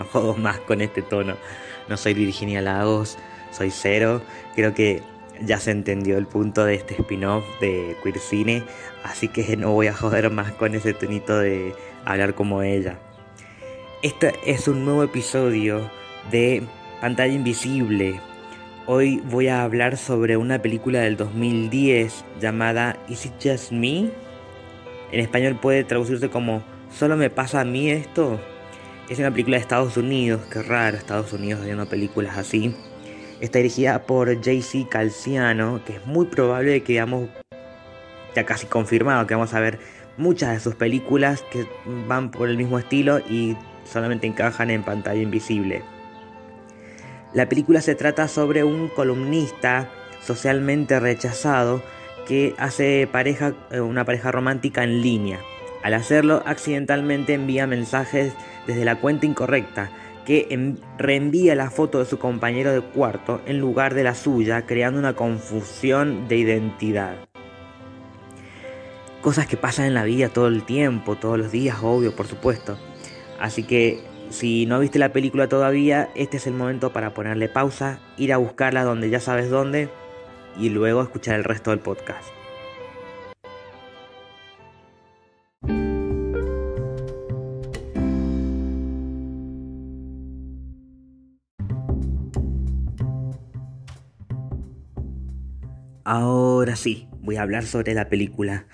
no juego más con este tono. No soy Virginia Lagos, soy cero. Creo que ya se entendió el punto de este spin-off de Queer Cine, así que no voy a joder más con ese tonito de hablar como ella. Este es un nuevo episodio de Pantalla Invisible. Hoy voy a hablar sobre una película del 2010 llamada Is It Just Me? En español puede traducirse como ¿Solo me pasa a mí esto? Es una película de Estados Unidos, qué raro Estados Unidos haciendo películas así. Está dirigida por JC Calciano, que es muy probable que veamos, ya casi confirmado, que vamos a ver muchas de sus películas que van por el mismo estilo y solamente encajan en pantalla invisible. La película se trata sobre un columnista socialmente rechazado que hace pareja, eh, una pareja romántica en línea. Al hacerlo, accidentalmente envía mensajes desde la cuenta incorrecta, que reenvía la foto de su compañero de cuarto en lugar de la suya, creando una confusión de identidad. Cosas que pasan en la vida todo el tiempo, todos los días, obvio, por supuesto. Así que si no viste la película todavía, este es el momento para ponerle pausa, ir a buscarla donde ya sabes dónde y luego escuchar el resto del podcast. Voy a hablar sobre la película.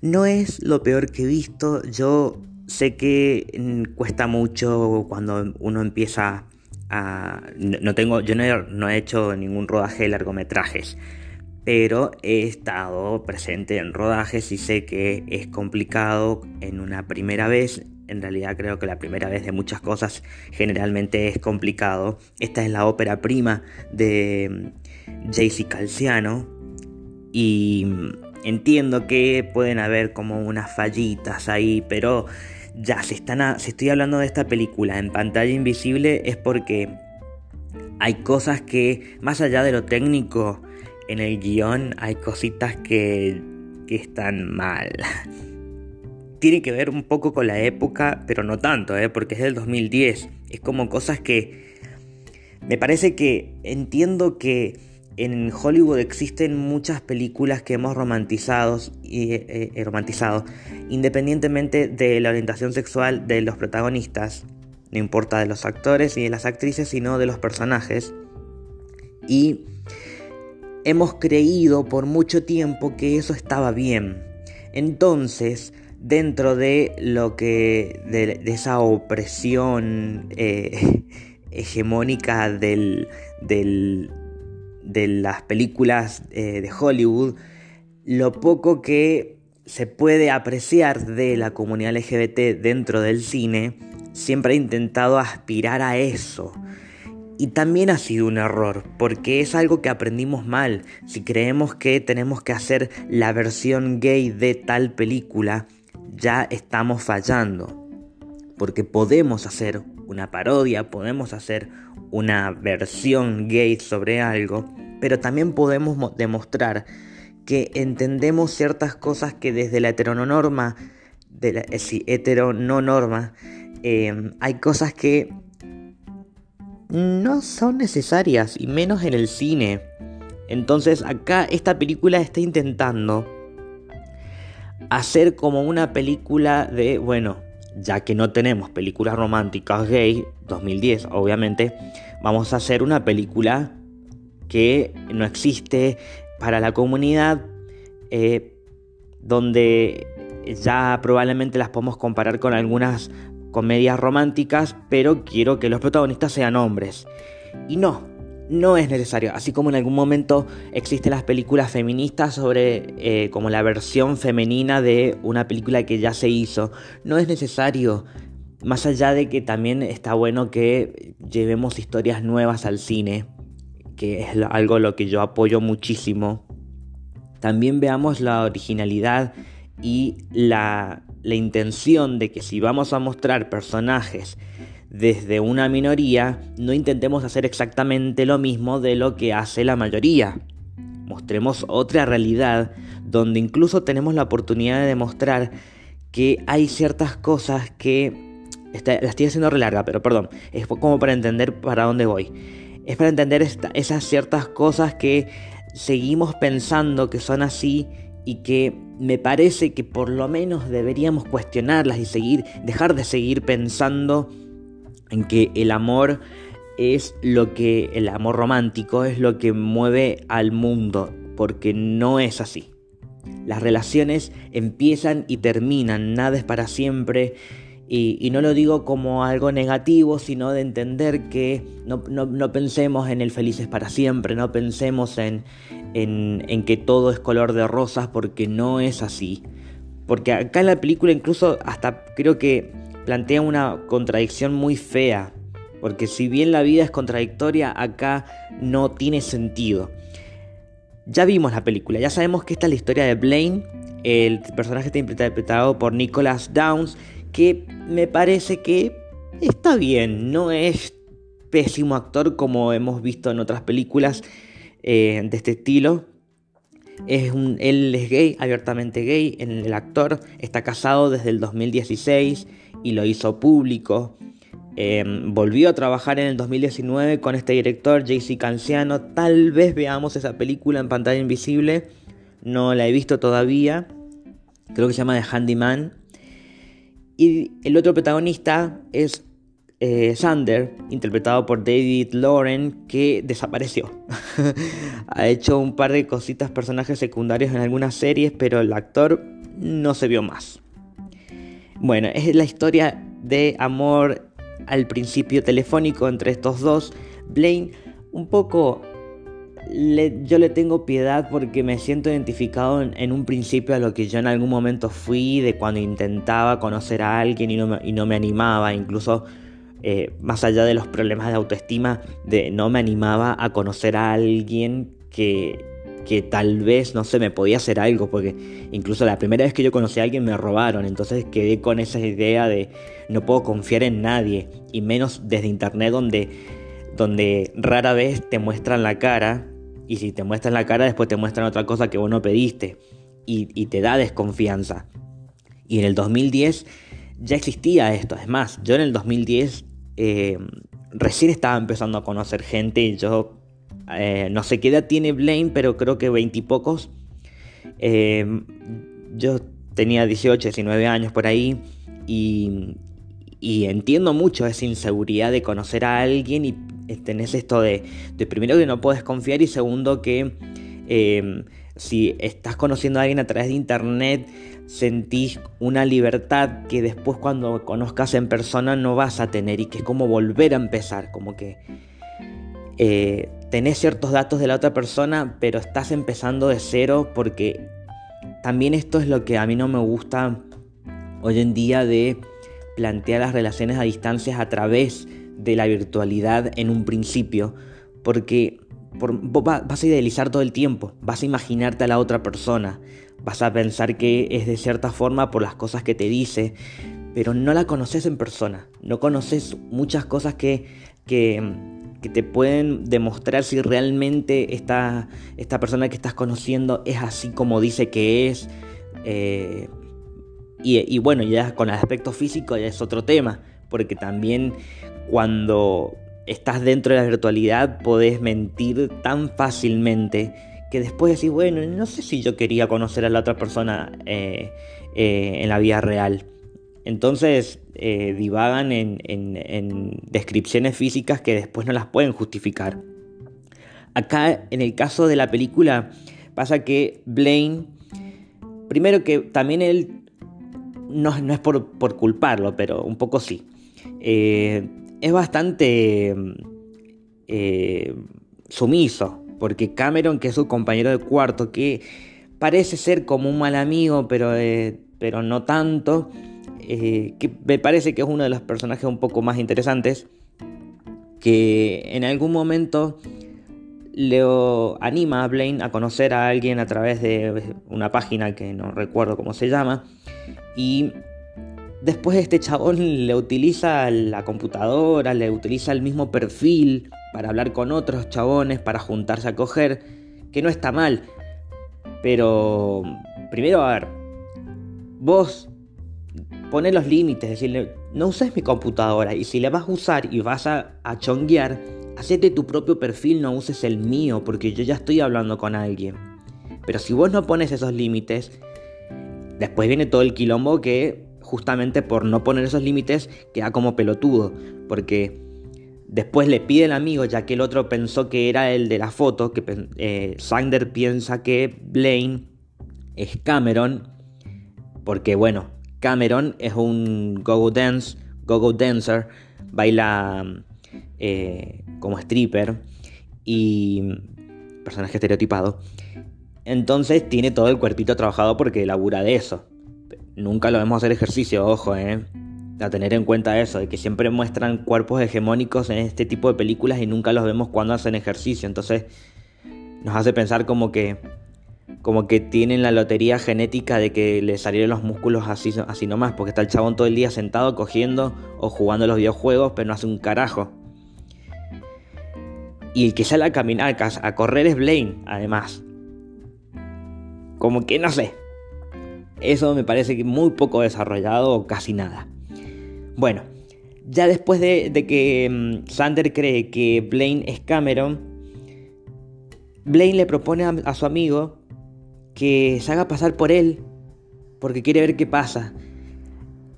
No es lo peor que he visto, yo sé que mm, cuesta mucho cuando uno empieza a... No tengo, yo no he, hecho ningún rodaje de largometrajes, pero he estado presente en rodajes y sé que es complicado en una primera vez. En realidad creo que la primera vez de muchas cosas generalmente es complicado. Esta es la ópera prima de mm, JC Calciano, y entiendo que pueden haber como unas fallitas ahí, pero ya, si, están si estoy hablando de esta película en pantalla invisible es porque hay cosas que, más allá de lo técnico, en el guion hay cositas que, que están mal. Tiene que ver un poco con la época, pero no tanto, ¿eh? porque es del 2010. Es como cosas que... Me parece que entiendo que en Hollywood existen muchas películas que hemos romantizado, y, eh, eh, romantizado, independientemente de la orientación sexual de los protagonistas, no importa de los actores y de las actrices, sino de los personajes. Y hemos creído por mucho tiempo que eso estaba bien. Entonces, dentro de lo que. de, esa opresión eh, hegemónica del, del, de las películas eh, de Hollywood, lo poco que se puede apreciar de la comunidad LGBT dentro del cine, siempre ha intentado aspirar a eso. Y también ha sido un error, porque es algo que aprendimos mal. Si creemos que tenemos que hacer la versión gay de tal película, ya estamos fallando. Porque podemos hacer una parodia, podemos hacer una versión gay sobre algo, pero también podemos demostrar que entendemos ciertas cosas que desde la heteronorma, de la eh, heteronorma, em, hay cosas que no son necesarias, y menos en el cine. Entonces acá esta película está intentando hacer como una película de, bueno, ya que no tenemos películas románticas gay, 2010 obviamente, vamos a hacer una película que no existe para la comunidad, eh, donde ya probablemente las podemos comparar con algunas comedias románticas, pero quiero que los protagonistas sean hombres. Y no, no es necesario. Así como en algún momento existen las películas feministas sobre eh, como la versión femenina de una película que ya se hizo, no es necesario. Más allá de que también está bueno que llevemos historias nuevas al cine, que es algo lo que yo apoyo muchísimo. También veamos la originalidad y la, la intención de que si vamos a mostrar personajes desde una minoría, no intentemos hacer exactamente lo mismo de lo que hace la mayoría. Mostremos otra realidad donde incluso tenemos la oportunidad de demostrar que hay ciertas cosas que... la estoy haciendo re larga, pero perdón, es como para entender para dónde voy. Es para entender esas ciertas cosas que seguimos pensando que son así y que me parece que por lo menos deberíamos cuestionarlas y seguir, dejar de seguir pensando en que el amor es lo que, el amor romántico es lo que mueve al mundo, porque no es así. Las relaciones empiezan y terminan, nada es para siempre. Y, no lo digo como algo negativo, sino de entender que no, pensemos en el felices para siempre, no pensemos en, en, que todo es color de rosas, porque no es así. Porque acá en la película incluso hasta creo que plantea una contradicción muy fea. Porque si bien la vida es contradictoria, acá no tiene sentido. Ya vimos la película, ya sabemos que esta es la historia de Blaine. El personaje está interpretado por Nicholas Downs, que me parece que está bien, no es pésimo actor como hemos visto en otras películas eh, de este estilo. Es un, él es gay, abiertamente gay. El actor está casado desde el 2016 y lo hizo público. Em, volvió a trabajar en el 2019 con este director, JC Canciano. Tal vez veamos esa película en pantalla invisible. No la he visto todavía. Creo que se llama The Handyman. Y el otro protagonista es eh, Sander, interpretado por David Lauren, que desapareció. ha hecho un par de cositas, personajes secundarios en algunas series, pero el actor no se vio más. Bueno, es la historia de amor al principio telefónico entre estos dos, Blaine un poco yo le tengo piedad porque me siento identificado en, un principio a lo que yo en algún momento fui, de cuando intentaba conocer a alguien y no y no me animaba, incluso eh, más allá de los problemas de autoestima, de no me animaba a conocer a alguien que, que tal vez, no sé, me podía hacer algo, porque incluso la primera vez que yo conocí a alguien me robaron, entonces quedé con esa idea de no puedo confiar en nadie, y menos desde internet donde, donde rara vez te muestran la cara, y si te muestran la cara después te muestran otra cosa que vos no pediste, y, te da desconfianza. Y en el 2010 ya existía esto, es más, yo en el 2010 eh, recién estaba empezando a conocer gente, y yo eh, no sé qué edad tiene Blaine, pero creo que veintipocos. Eh, yo tenía 18, 19 años por ahí y, entiendo mucho esa inseguridad de conocer a alguien y tenés esto de, primero que no puedes confiar y segundo que si estás conociendo a alguien a través de internet sentís una libertad que después cuando conozcas en persona no vas a tener y que es como volver a empezar, como que eh, tenés ciertos datos de la otra persona, pero estás empezando de cero porque también esto es lo que a mí no me gusta hoy en día de plantear las relaciones a distancias a través de la virtualidad en un principio, porque vas a idealizar todo el tiempo, vas a imaginarte a la otra persona, vas a pensar que es de cierta forma por las cosas que te dice, pero no la conoces en persona, no conoces muchas cosas que, que que te pueden demostrar si realmente esta, esta persona que estás conociendo es así como dice que es. Eh, y, bueno, ya con el aspecto físico ya es otro tema, porque también cuando estás dentro de la virtualidad podés mentir tan fácilmente que después decís, bueno, no sé si yo quería conocer a la otra persona eh, eh, en la vida real. Entonces eh, divagan en, descripciones físicas que después no las pueden justificar. Acá, en el caso de la película, pasa que Blaine, primero que también él, no, es por, culparlo, pero un poco sí, es bastante eh, sumiso, porque Cameron, que es su compañero de cuarto, que parece ser como un mal amigo, pero, pero no tanto, eh, que me parece que es uno de los personajes un poco más interesantes, que en algún momento le anima a Blaine a conocer a alguien a través de una página que no recuerdo cómo se llama, y después este chabón le utiliza la computadora, le utiliza el mismo perfil para hablar con otros chabones, para juntarse a coger, que no está mal, pero primero a ver, vos pone los límites, decirle, no uses mi computadora y si la vas a usar y vas a, a chonguear, hacete tu propio perfil, no uses el mío, porque yo ya estoy hablando con alguien. Pero si vos no pones esos límites, después viene todo el quilombo que justamente por no poner esos límites queda como pelotudo, porque después le pide el amigo, ya que el otro pensó que era el de la foto, que eh, Sander piensa que Blaine es Cameron, porque bueno, Cameron es un go-go dance, go-go dancer, baila eh, como stripper y personaje estereotipado. Entonces tiene todo el cuerpito trabajado porque labura de eso. Nunca lo vemos hacer ejercicio, ojo, eh. A tener en cuenta eso, de que siempre muestran cuerpos hegemónicos en este tipo de películas y nunca los vemos cuando hacen ejercicio. Entonces nos hace pensar como que como que tienen la lotería genética de que le salieron los músculos así, así nomás, porque está el chabón todo el día sentado cogiendo o jugando los videojuegos, pero no hace un carajo. Y el que sale a caminar, a correr es Blaine, además. Como que no sé. Eso me parece que muy poco desarrollado o casi nada. Bueno, ya después de, que mm, Sander cree que Blaine es Cameron, Blaine le propone a su amigo que se haga pasar por él, porque quiere ver qué pasa.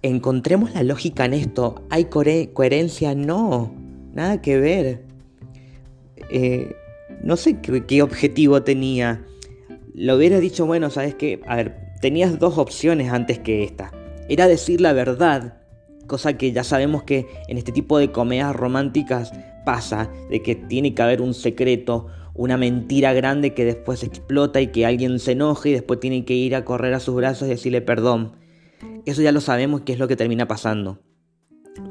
Encontremos la lógica en esto. ¿Hay coherencia? No, nada que ver. Eh, no sé qué, objetivo tenía. Lo hubiera dicho, bueno, sabes que, a ver, tenías dos opciones antes que esta. Era decir la verdad, cosa que ya sabemos que en este tipo de comedias románticas pasa, de que tiene que haber un secreto, una mentira grande que después explota y que alguien se enoje y después tiene que ir a correr a sus brazos y decirle perdón. Eso ya lo sabemos que es lo que termina pasando.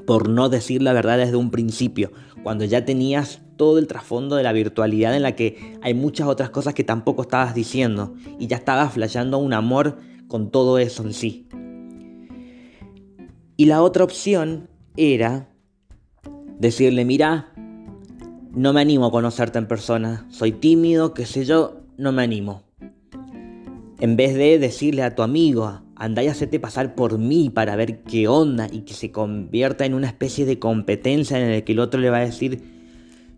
Por no decir la verdad desde un principio, cuando ya tenías todo el trasfondo de la virtualidad en la que hay muchas otras cosas que tampoco estabas diciendo y ya estabas flasheando un amor con todo eso en sí. Y la otra opción era decirle, mira, no me animo a conocerte en persona, soy tímido, qué sé yo, no me animo. En vez de decirle a tu amigo, anda y hacerte pasar por mí para ver qué onda y que se convierta en una especie de competencia en la que el otro le va a decir,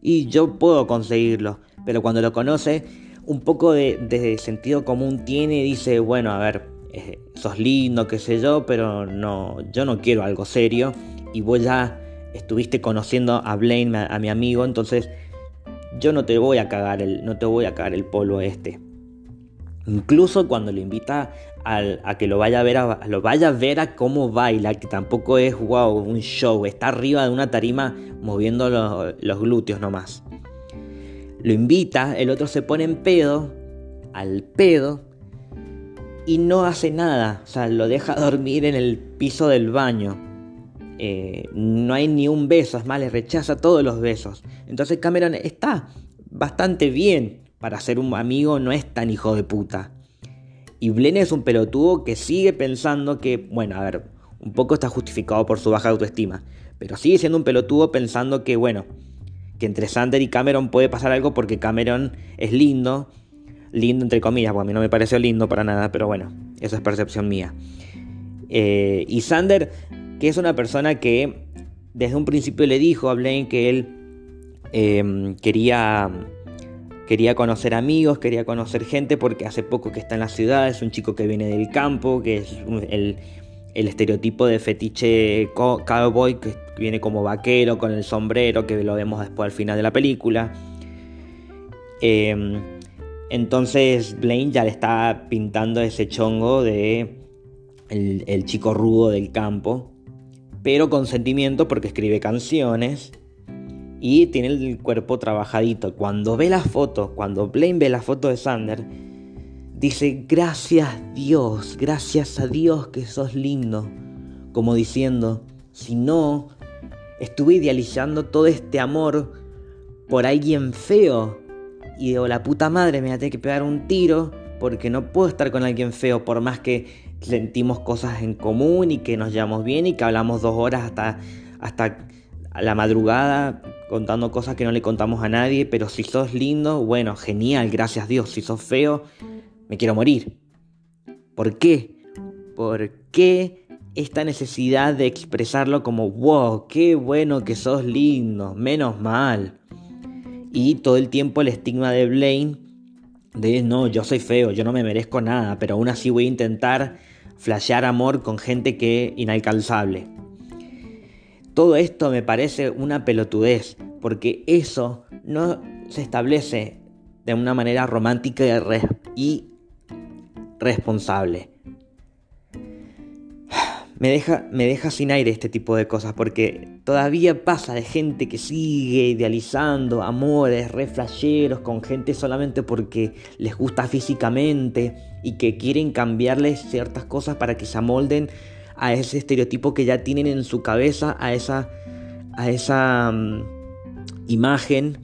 y yo puedo conseguirlo, pero cuando lo conoce, un poco de, sentido común tiene y dice, bueno, a ver, eh, sos lindo, qué sé yo, pero no, yo no quiero algo serio y voy a estuviste conociendo a Blaine, a, mi amigo, entonces yo no te voy a cagar el, no te voy a cagar el polvo este. Incluso cuando lo invita a que lo vaya a ver a, lo vaya a ver a cómo baila, que tampoco es wow, un show, está arriba de una tarima moviendo los, los glúteos nomás. Lo invita, el otro se pone en pedo, al pedo, y no hace nada, o sea, lo deja dormir en el piso del baño. Eh, no hay ni un beso, es más, le rechaza todos los besos. Entonces Cameron está bastante bien para ser un amigo, no es tan hijo de puta. Y Blaine es un pelotudo que sigue pensando que, bueno, a ver, un poco está justificado por su baja autoestima, pero sigue siendo un pelotudo pensando que, bueno, que entre Sander y Cameron puede pasar algo porque Cameron es lindo, lindo entre comillas, porque a mí no me pareció lindo para nada, pero bueno, esa es percepción mía. Eh, y Sander que es una persona que desde un principio le dijo a Blaine que él em, quería, quería conocer amigos, quería conocer gente, porque hace poco que está en la ciudad, es un chico que viene del campo, que es el, estereotipo de fetiche cowboy, que viene como vaquero con el sombrero, que lo vemos después al final de la película. Em, entonces Blaine ya le está pintando ese chongo de el chico rudo del campo pero con sentimiento porque escribe canciones y tiene el cuerpo trabajadito. Cuando ve la foto, cuando Blaine ve la foto de Sander, dice, gracias Dios, gracias a Dios que sos lindo. Como diciendo, si no, estuve idealizando todo este amor por alguien feo. Y digo, la puta madre me va a tener que pegar un tiro porque no puedo estar con alguien feo por más que sentimos cosas en común y que nos llevamos bien y que hablamos dos horas hasta, hasta la madrugada contando cosas que no le contamos a nadie, pero si sos lindo, bueno, genial, gracias a Dios. Si sos feo, me quiero morir. ¿Por qué? ¿Por qué esta necesidad de expresarlo como, wow, qué bueno que sos lindo, menos mal. Y todo el tiempo el estigma de Blaine de, no, yo soy feo, yo no me merezco nada, pero aún así voy a intentar flashear amor con gente que inalcanzable. Todo esto me parece una pelotudez, porque eso no se establece de una manera romántica y responsable. Me deja, me deja sin aire este tipo de cosas porque todavía pasa de gente que sigue idealizando amores re con gente solamente porque les gusta físicamente y que quieren cambiarles ciertas cosas para que se amolden a ese estereotipo que ya tienen en su cabeza, a esa, a esa mm, imagen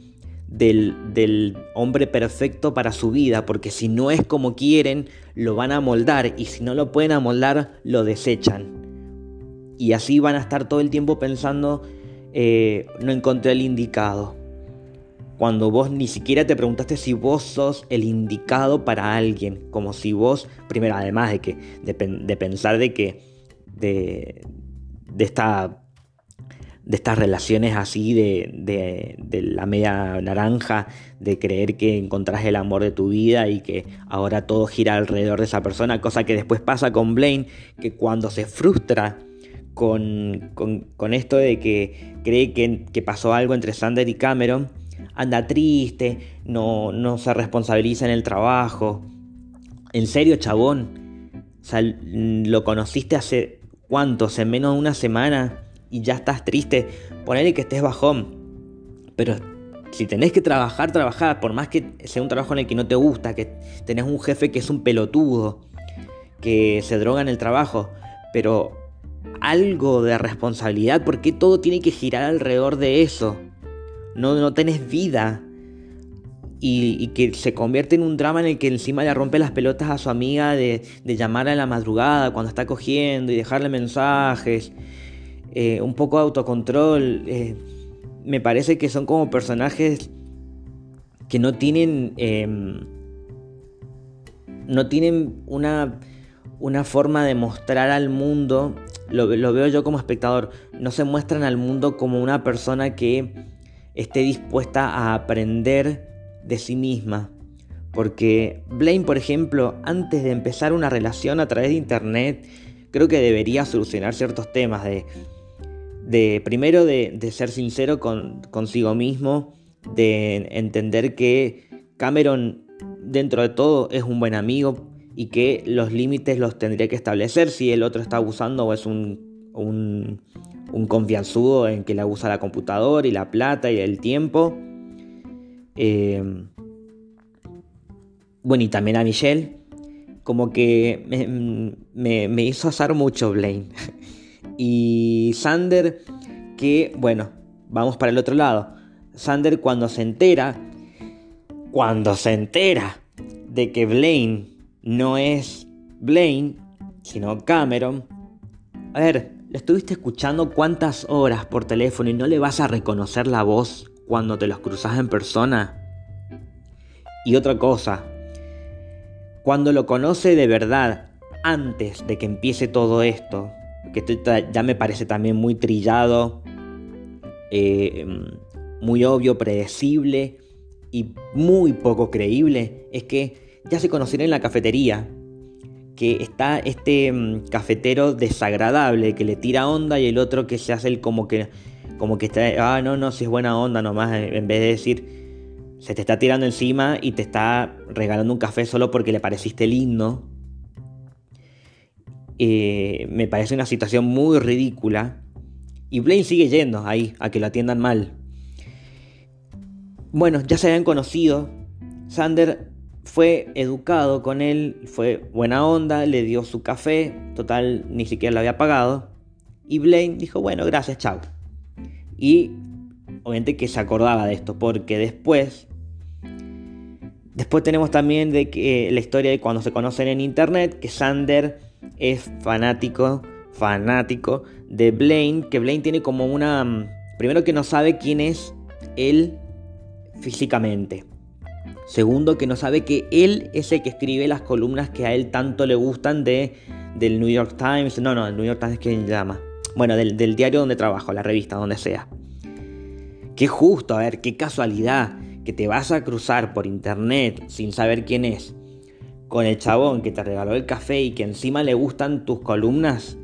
del, del, hombre perfecto para su vida, porque si no es como quieren, lo van a moldar y si no lo pueden amoldar, lo desechan. Y así van a estar todo el tiempo pensando, eh, no encontré el indicado. Cuando vos ni siquiera te preguntaste si vos sos el indicado para alguien. Como si vos, primero, además de que, de, pensar de que, de, de esta de estas relaciones así de, de, la media naranja, de creer que encontrás el amor de tu vida y que ahora todo gira alrededor de esa persona, cosa que después pasa con Blaine, que cuando se frustra con, esto de que cree que, pasó algo entre Sander y Cameron, anda triste, no, no se responsabiliza en el trabajo. En serio, chabón, lo conociste hace cuántos, en menos de una semana y ya estás triste. Ponele que estés bajón, pero si tenés que trabajar, trabajar, por más que sea un trabajo en el que no te gusta, que tenés un jefe que es un pelotudo, que se droga en el trabajo, pero algo de responsabilidad porque todo tiene que girar alrededor de eso. No, no tenés vida. Y, que se convierte en un drama en el que encima le rompe las pelotas a su amiga de, de llamarla en la madrugada cuando está cogiendo y dejarle mensajes. Eh, un poco de autocontrol. Eh, me parece que son como personajes que no tienen. Em, no tienen una, una forma de mostrar al mundo lo, veo yo como espectador, no se muestran al mundo como una persona que esté dispuesta a aprender de sí misma. Porque Blaine, por ejemplo, antes de empezar una relación a través de internet, creo que debería solucionar ciertos temas de, de primero de, ser sincero con, consigo mismo, de entender que Cameron dentro de todo es un buen amigo, y que los límites los tendría que establecer si el otro está abusando o es un, un, confianzudo en que le abusa la computadora y la plata y el tiempo. Eh, bueno, y también a Michelle, como que me, me hizo asar mucho Blaine. y Sander, que bueno, vamos para el otro lado. Sander cuando se entera, cuando se entera de que Blaine no es Blaine, sino Cameron. A ver, lo estuviste escuchando cuántas horas por teléfono y no le vas a reconocer la voz cuando te los cruzas en persona. Y otra cosa, cuando lo conoce de verdad, antes de que empiece todo esto, que ya me parece también muy trillado, eh, muy obvio, predecible y muy poco creíble, es que ya se conocieron en la cafetería, que está este mm, cafetero desagradable que le tira onda y el otro que se hace el como que como que está, ah, no, no, si es buena onda nomás, en vez de decir se te está tirando encima y te está regalando un café solo porque le pareciste lindo. Eh, me parece una situación muy ridícula. Y Blaine sigue yendo ahí a que lo atiendan mal. Bueno, ya se habían conocido. Sander fue educado con él, fue buena onda, le dio su café, total ni siquiera lo había pagado. Y Blaine dijo, bueno, gracias, chao. Y obviamente que se acordaba de esto, porque después, después tenemos también de que, la historia de cuando se conocen en internet, que Sander es fanático, fanático de Blaine, que Blaine tiene como una, mm, primero que no sabe quién es él físicamente. Segundo, que no sabe que él es el que escribe las columnas que a él tanto le gustan de del New York Times, no, no, el New York Times es quien llama, bueno, del, diario donde trabajo, la revista, donde sea. Qué justo, a ver, qué casualidad que te vas a cruzar por internet sin saber quién es, con el chabón que te regaló el café y que encima le gustan tus columnas,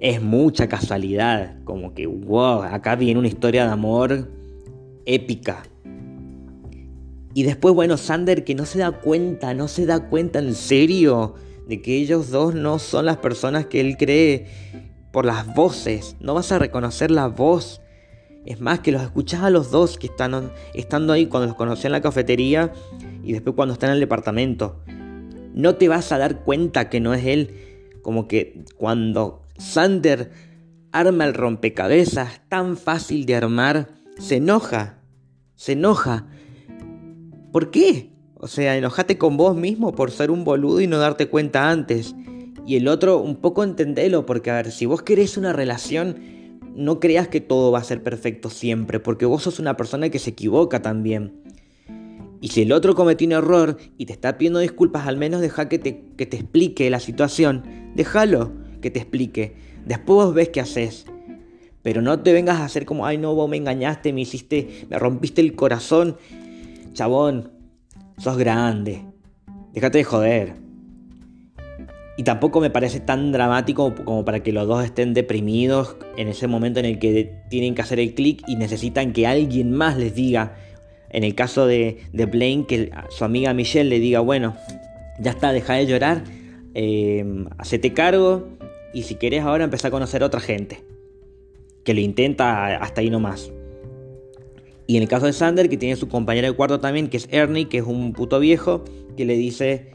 es mucha casualidad. Como que, wow, acá viene una historia de amor épica. Y después, bueno, Sander que no se da cuenta, no se da cuenta en serio de que ellos dos no son las personas que él cree por las voces. No vas a reconocer la voz es más, que los escuchás a los dos que están estando ahí cuando los conocí en la cafetería y después cuando están en el departamento. No te vas a dar cuenta que no es él. Como que cuando Sander arma el rompecabezas tan fácil de armar, se enoja. Se enoja. ¿Por qué? O sea, enojate con vos mismo por ser un boludo y no darte cuenta antes. Y el otro, un poco entendelo, porque a ver, si vos querés una relación no creas que todo va a ser perfecto siempre, porque vos sos una persona que se equivoca también. Y si el otro cometió un error y te está pidiendo disculpas, al menos deja que te, que te explique la situación. Déjalo que te explique. Después vos ves qué haces. Pero no te vengas a hacer como, ay no, vos me engañaste, me hiciste, me rompiste el corazón. Chabón, sos grande. Déjate de joder. Y tampoco me parece tan dramático como para que los dos estén deprimidos en ese momento en el que tienen que hacer el clic y necesitan que alguien más les diga. En el caso de, de Blaine, que su amiga Michelle le diga, bueno, ya está, deja de llorar, eh, hacete cargo y si querés ahora empezar a conocer a otra gente. Que lo intenta hasta ahí nomás. Y en el caso de Sander, que tiene su compañero de cuarto también, que es Ernie, que es un puto viejo, que le dice,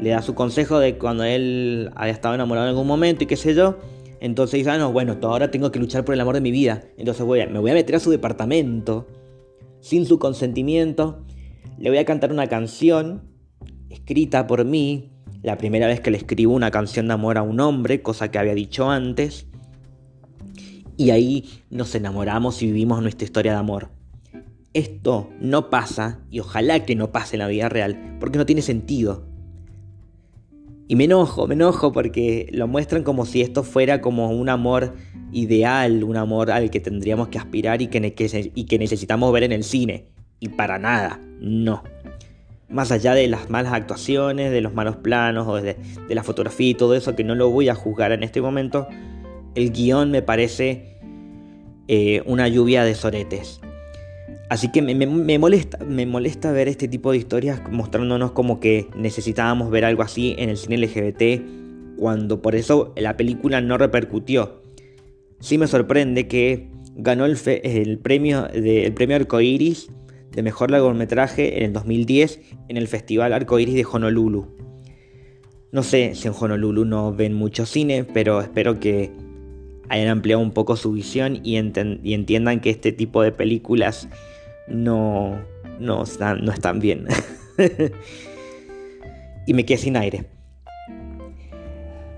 le da su consejo de cuando él haya estado enamorado en algún momento y qué sé yo. Entonces dice, ah, no, bueno, ahora tengo que luchar por el amor de mi vida. Entonces voy me voy a meter a su departamento sin su consentimiento. Le voy a cantar una canción escrita por mí. La primera vez que le escribo una canción de amor a un hombre, cosa que había dicho antes. Y ahí nos enamoramos y vivimos nuestra historia de amor. Esto no pasa, y ojalá que no pase en la vida real, porque no tiene sentido. Y me enojo, me enojo porque lo muestran como si esto fuera como un amor ideal, un amor al que tendríamos que aspirar y que, necesitamos ver en el cine. Y para nada, no. Más allá de las malas actuaciones, de los malos planos o de, la fotografía y todo eso, que no lo voy a juzgar en este momento, el guion me parece eh, una lluvia de soretes. Así que me, molesta, me molesta ver este tipo de historias mostrándonos como que necesitábamos ver algo así en el cine LGBT, cuando por eso la película no repercutió. Sí me sorprende que ganó el, premio, de, el premio Arcoiris de mejor largometraje en el 2010 en el Festival Arcoiris de Honolulu. No sé si en Honolulu no ven mucho cine, pero espero que hayan ampliado un poco su visión y entiendan que este tipo de películas no, no, están, no están bien. y me quedé sin aire.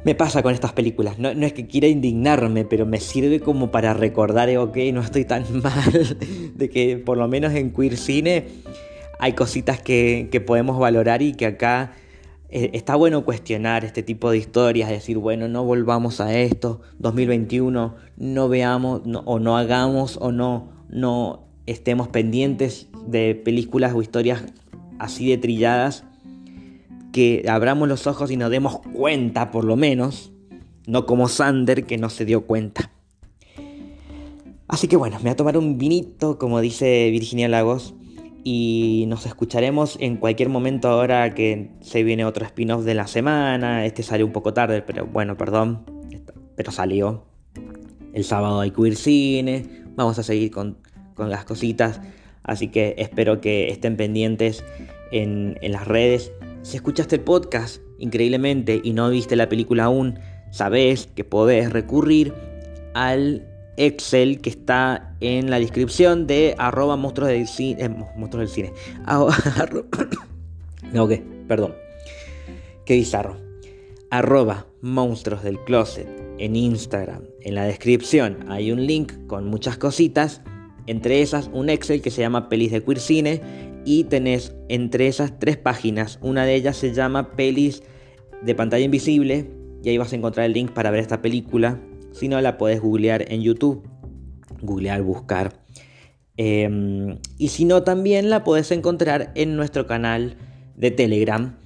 Me pasa con estas películas, no, es que quiera indignarme, pero me sirve como para recordar, ok, no estoy tan mal, de que por lo menos en queer cine hay cositas que, podemos valorar y que acá eh, está bueno cuestionar este tipo de historias, decir, bueno, no volvamos a esto, 2021, no veamos o no hagamos o no, no estemos pendientes de películas o historias así de trilladas, que abramos los ojos y nos demos cuenta por lo menos, no como Sander que no se dio cuenta. Así que bueno, me voy a tomar un vinito, como dice Virginia Lagos, y nos escucharemos en cualquier momento ahora que se viene otro spin-off de la semana. Este salió un poco tarde, pero bueno, perdón, pero salió. El sábado hay queer cine, vamos a seguir con con las cositas. Así que espero que estén pendientes en, las redes. Si escuchaste el podcast increíblemente y no viste la película aún, sabes que podés recurrir al Excel que está en la descripción de arroba monstruos del cine. Eh, monstruos del cine. Perdón. Qué bizarro. Arroba monstruos del closet en Instagram. En la descripción hay un link con muchas cositas entre esas, un Excel que se llama Pelis de Queer Cine y tenés entre esas tres páginas. Una de ellas se llama Pelis de pantalla invisible y ahí vas a encontrar el link para ver esta película. Si no, la puedes googlear en YouTube. Googlear, buscar. Em, y si no, también la puedes encontrar en nuestro canal de Telegram.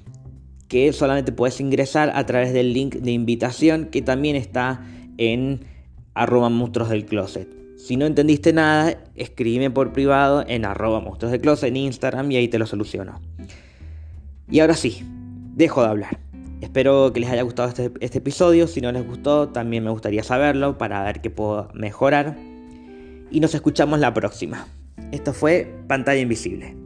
Que solamente puedes ingresar a través del link de invitación que también está en arroba monstruos del closet. Si no entendiste nada, escríbeme por privado en arroba monstruos del closet en Instagram y ahí te lo soluciono. Y ahora sí, dejo de hablar. Espero que les haya gustado este, este, episodio. Si no les gustó, también me gustaría saberlo para ver qué puedo mejorar. Y nos escuchamos la próxima. Esto fue Pantalla Invisible.